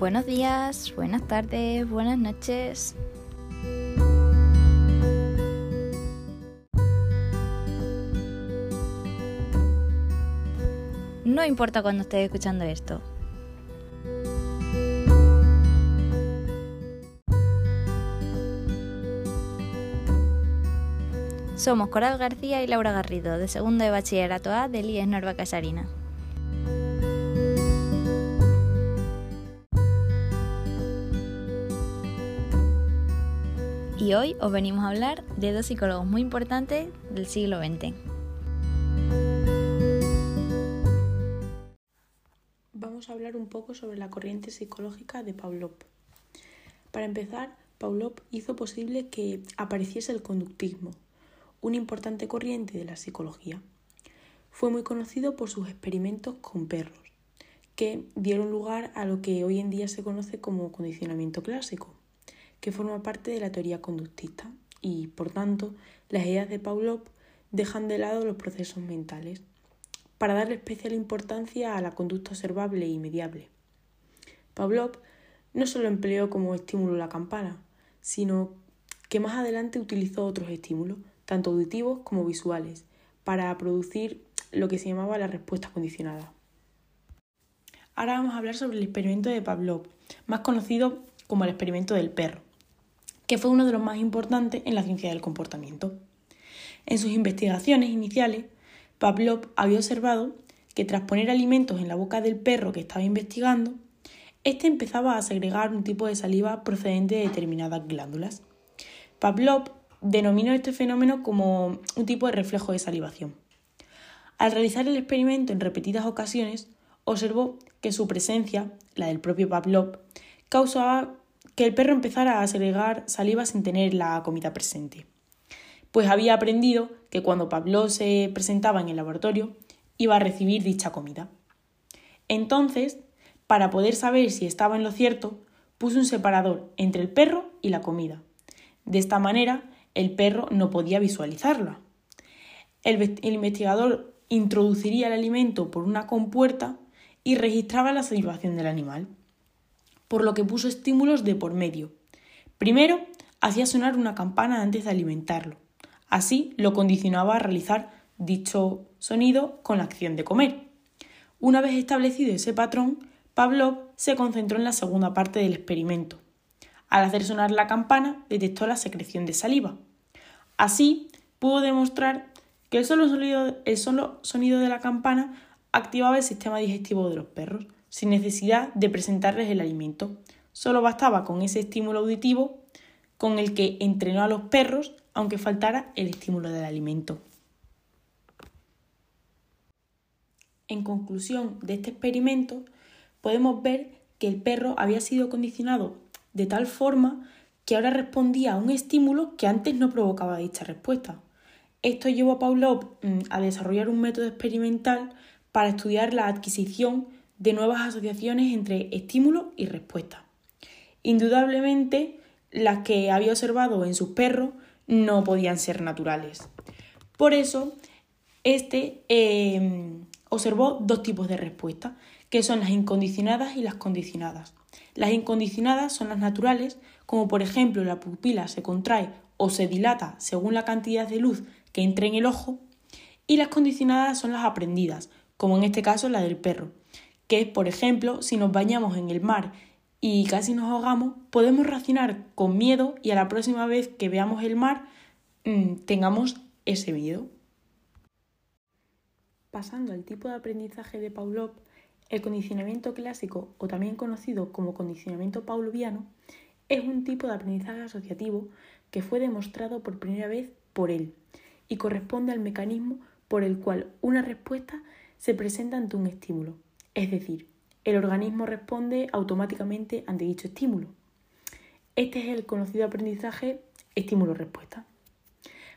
Buenos días, buenas tardes, buenas noches. No importa cuando estés escuchando esto. Somos Coral García y Laura Garrido, de segundo de bachillerato A del IES Norva Casarina. Hoy os venimos a hablar de dos psicólogos muy importantes del siglo XX. Vamos a hablar un poco sobre la corriente psicológica de Pavlov. Para empezar, Pavlov hizo posible que apareciese el conductismo, una importante corriente de la psicología. Fue muy conocido por sus experimentos con perros, que dieron lugar a lo que hoy en día se conoce como condicionamiento clásico, que forma parte de la teoría conductista y, por tanto, las ideas de Pavlov dejan de lado los procesos mentales para darle especial importancia a la conducta observable y mediable. Pavlov no solo empleó como estímulo la campana, sino que más adelante utilizó otros estímulos, tanto auditivos como visuales, para producir lo que se llamaba la respuesta condicionada. Ahora vamos a hablar sobre el experimento de Pavlov, más conocido como el experimento del perro, que fue uno de los más importantes en la ciencia del comportamiento. En sus investigaciones iniciales, Pavlov había observado que tras poner alimentos en la boca del perro que estaba investigando, éste empezaba a segregar un tipo de saliva procedente de determinadas glándulas. Pavlov denominó este fenómeno como un tipo de reflejo de salivación. Al realizar el experimento en repetidas ocasiones, observó que su presencia, la del propio Pavlov, causaba que el perro empezara a segregar saliva sin tener la comida presente. Pues había aprendido que cuando Pavlov se presentaba en el laboratorio, iba a recibir dicha comida. Entonces, para poder saber si estaba en lo cierto, puso un separador entre el perro y la comida. De esta manera, el perro no podía visualizarla. El, investigador introduciría el alimento por una compuerta y registraba la salivación del animal, por lo que puso estímulos de por medio. Primero, hacía sonar una campana antes de alimentarlo. Así lo condicionaba a realizar dicho sonido con la acción de comer. Una vez establecido ese patrón, Pavlov se concentró en la segunda parte del experimento, al hacer sonar la campana, detectó la secreción de saliva. Así, pudo demostrar que el solo, sonido, el solo sonido de la campana activaba el sistema digestivo de los perros, sin necesidad de presentarles el alimento. Solo bastaba con ese estímulo auditivo con el que entrenó a los perros, aunque faltara el estímulo del alimento. En conclusión de este experimento, podemos ver que el perro había sido condicionado de tal forma que ahora respondía a un estímulo que antes no provocaba dicha respuesta. Esto llevó a Pavlov mm, a desarrollar un método experimental para estudiar la adquisición de nuevas asociaciones entre estímulo y respuesta. Indudablemente, las que había observado en sus perros no podían ser naturales. Por eso, este em, observó dos tipos de respuestas, que son las incondicionadas y las condicionadas. Las incondicionadas son las naturales, como por ejemplo la pupila se contrae o se dilata según la cantidad de luz que entre en el ojo, y las condicionadas son las aprendidas, como en este caso la del perro, que es, por ejemplo, si nos bañamos en el mar y casi nos ahogamos, podemos racionar con miedo y a la próxima vez que veamos el mar mm, tengamos ese miedo. Pasando al tipo de aprendizaje de Pavlov, el condicionamiento clásico, o también conocido como condicionamiento pavloviano, es un tipo de aprendizaje asociativo que fue demostrado por primera vez por él y corresponde al mecanismo por el cual una respuesta se presenta ante un estímulo, es decir, el organismo responde automáticamente ante dicho estímulo. Este es el conocido aprendizaje estímulo-respuesta.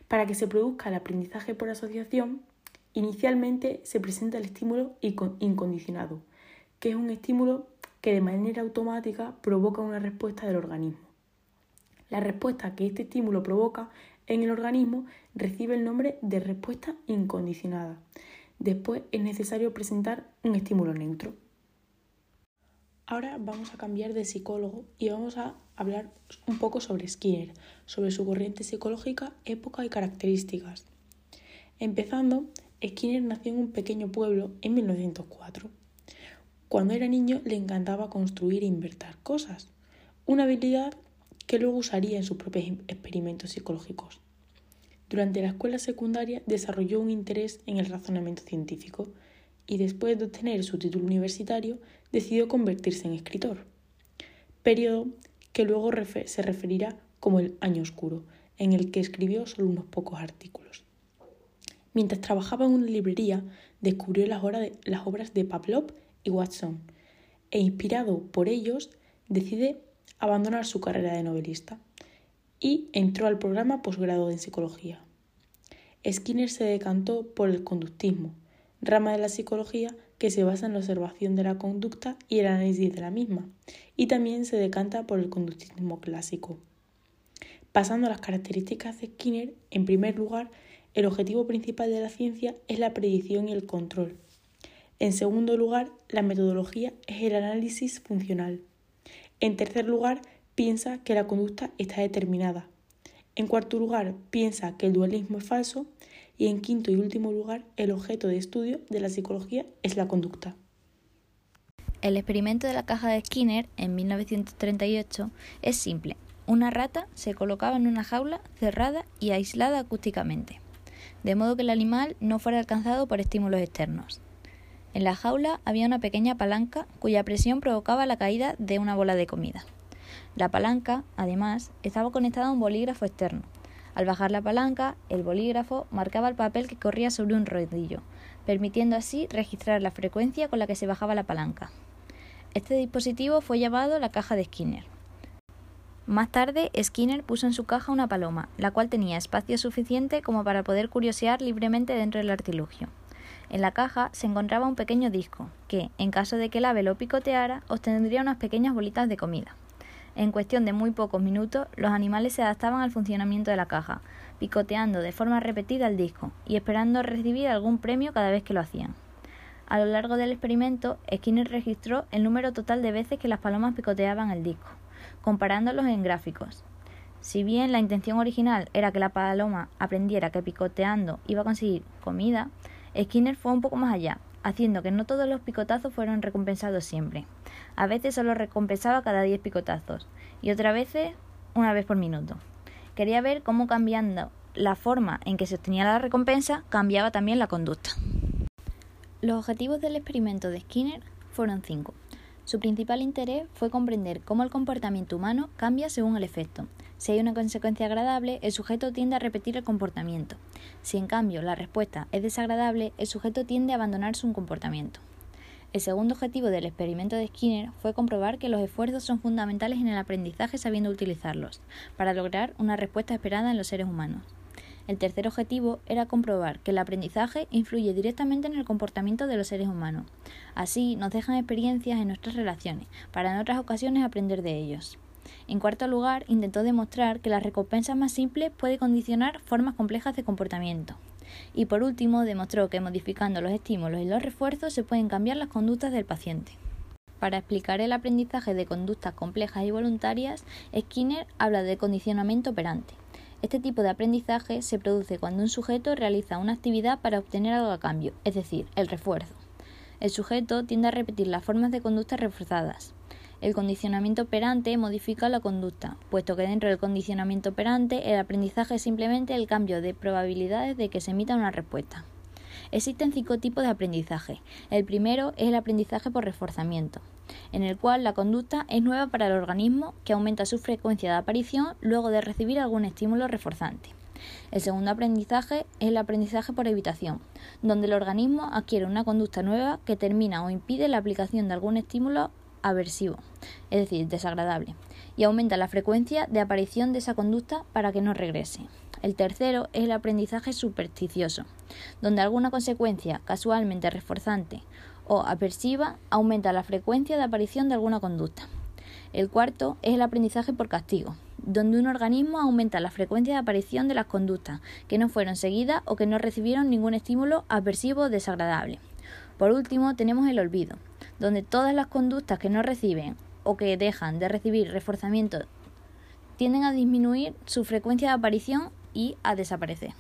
Para que se produzca el aprendizaje por asociación, Inicialmente se presenta el estímulo incondicionado, que es un estímulo que de manera automática provoca una respuesta del organismo. La respuesta que este estímulo provoca en el organismo recibe el nombre de respuesta incondicionada. Después es necesario presentar un estímulo neutro. Ahora vamos a cambiar de psicólogo y vamos a hablar un poco sobre Skinner, sobre su corriente psicológica, época y características. Empezando, Skinner nació en un pequeño pueblo en 1904. Cuando era niño le encantaba construir e invertir cosas, una habilidad que luego usaría en sus propios experimentos psicológicos. Durante la escuela secundaria desarrolló un interés en el razonamiento científico y después de obtener su título universitario decidió convertirse en escritor, periodo que luego se referirá como el Año Oscuro, en el que escribió solo unos pocos artículos. Mientras trabajaba en una librería, descubrió las, las obras de Pavlov y Watson, e inspirado por ellos, decide abandonar su carrera de novelista y entró al programa posgrado en psicología. Skinner se decantó por el conductismo, rama de la psicología que se basa en la observación de la conducta y el análisis de la misma, y también se decanta por el conductismo clásico. Pasando a las características de Skinner, en primer lugar, el objetivo principal de la ciencia es la predicción y el control. En segundo lugar, la metodología es el análisis funcional. En tercer lugar, piensa que la conducta está determinada. En cuarto lugar, piensa que el dualismo es falso y en quinto y último lugar, el objeto de estudio de la psicología es la conducta. El experimento de la caja de Skinner en 1938 es simple. Una rata se colocaba en una jaula cerrada y aislada acústicamente, de modo que el animal no fuera alcanzado por estímulos externos. En la jaula había una pequeña palanca cuya presión provocaba la caída de una bola de comida. La palanca, además, estaba conectada a un bolígrafo externo, al bajar la palanca, el bolígrafo marcaba el papel que corría sobre un rodillo, permitiendo así registrar la frecuencia con la que se bajaba la palanca. Este dispositivo fue llamado la caja de Skinner. Más tarde, Skinner puso en su caja una paloma, la cual tenía espacio suficiente como para poder curiosear libremente dentro del artilugio. En la caja se encontraba un pequeño disco, que, en caso de que el ave lo picoteara, obtendría unas pequeñas bolitas de comida. En cuestión de muy pocos minutos, los animales se adaptaban al funcionamiento de la caja, picoteando de forma repetida el disco y esperando recibir algún premio cada vez que lo hacían. A lo largo del experimento, Skinner registró el número total de veces que las palomas picoteaban el disco, comparándolos en gráficos. Si bien la intención original era que la paloma aprendiera que picoteando iba a conseguir comida, Skinner fue un poco más allá, haciendo que no todos los picotazos fueran recompensados siempre. A veces solo recompensaba cada 10 picotazos y otras veces una vez por minuto. Quería ver cómo cambiando la forma en que se obtenía la recompensa cambiaba también la conducta. Los objetivos del experimento de Skinner fueron cinco. Su principal interés fue comprender cómo el comportamiento humano cambia según el efecto. Si hay una consecuencia agradable, el sujeto tiende a repetir el comportamiento. Si en cambio la respuesta es desagradable, el sujeto tiende a abandonar su comportamiento. El segundo objetivo del experimento de Skinner fue comprobar que los esfuerzos son fundamentales en el aprendizaje sabiendo utilizarlos, para lograr una respuesta esperada en los seres humanos. El tercer objetivo era comprobar que el aprendizaje influye directamente en el comportamiento de los seres humanos. Así nos dejan experiencias en nuestras relaciones, para en otras ocasiones aprender de ellos. En cuarto lugar, intentó demostrar que la recompensa más simple puede condicionar formas complejas de comportamiento. Y por último, demostró que modificando los estímulos y los refuerzos se pueden cambiar las conductas del paciente. Para explicar el aprendizaje de conductas complejas y voluntarias, Skinner habla de condicionamiento operante. Este tipo de aprendizaje se produce cuando un sujeto realiza una actividad para obtener algo a cambio, es decir, el refuerzo. El sujeto tiende a repetir las formas de conductas reforzadas. El condicionamiento operante modifica la conducta, puesto que dentro del condicionamiento operante el aprendizaje es simplemente el cambio de probabilidades de que se emita una respuesta. Existen cinco tipos de aprendizaje. El primero es el aprendizaje por reforzamiento, en el cual la conducta es nueva para el organismo que aumenta su frecuencia de aparición luego de recibir algún estímulo reforzante. El segundo aprendizaje es el aprendizaje por evitación, donde el organismo adquiere una conducta nueva que termina o impide la aplicación de algún estímulo aversivo, es decir, desagradable, y aumenta la frecuencia de aparición de esa conducta para que no regrese. El tercero es el aprendizaje supersticioso, donde alguna consecuencia casualmente reforzante o aversiva aumenta la frecuencia de aparición de alguna conducta. El cuarto es el aprendizaje por castigo, donde un organismo aumenta la frecuencia de aparición de las conductas que no fueron seguidas o que no recibieron ningún estímulo aversivo o desagradable. Por último, tenemos el olvido, donde todas las conductas que no reciben o que dejan de recibir reforzamiento tienden a disminuir su frecuencia de aparición y a desaparecer.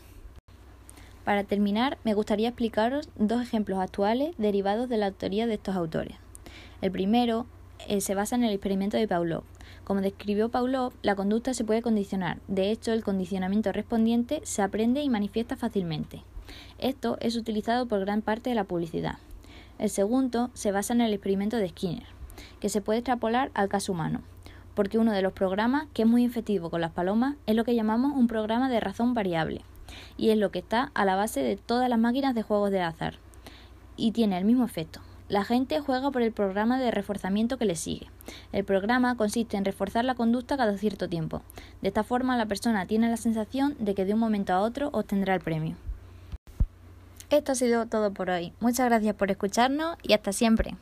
Para terminar, me gustaría explicaros dos ejemplos actuales derivados de la autoría de estos autores. El primero eh, se basa en el experimento de Pavlov. Como describió Pavlov, la conducta se puede condicionar. De hecho, el condicionamiento respondiente se aprende y manifiesta fácilmente. Esto es utilizado por gran parte de la publicidad. El segundo se basa en el experimento de Skinner, que se puede extrapolar al caso humano, porque uno de los programas que es muy efectivo con las palomas es lo que llamamos un programa de razón variable, y es lo que está a la base de todas las máquinas de juegos de azar, y tiene el mismo efecto. La gente juega por el programa de reforzamiento que le sigue. El programa consiste en reforzar la conducta cada cierto tiempo. De esta forma la persona tiene la sensación de que de un momento a otro obtendrá el premio. Esto ha sido todo por hoy. Muchas gracias por escucharnos y hasta siempre.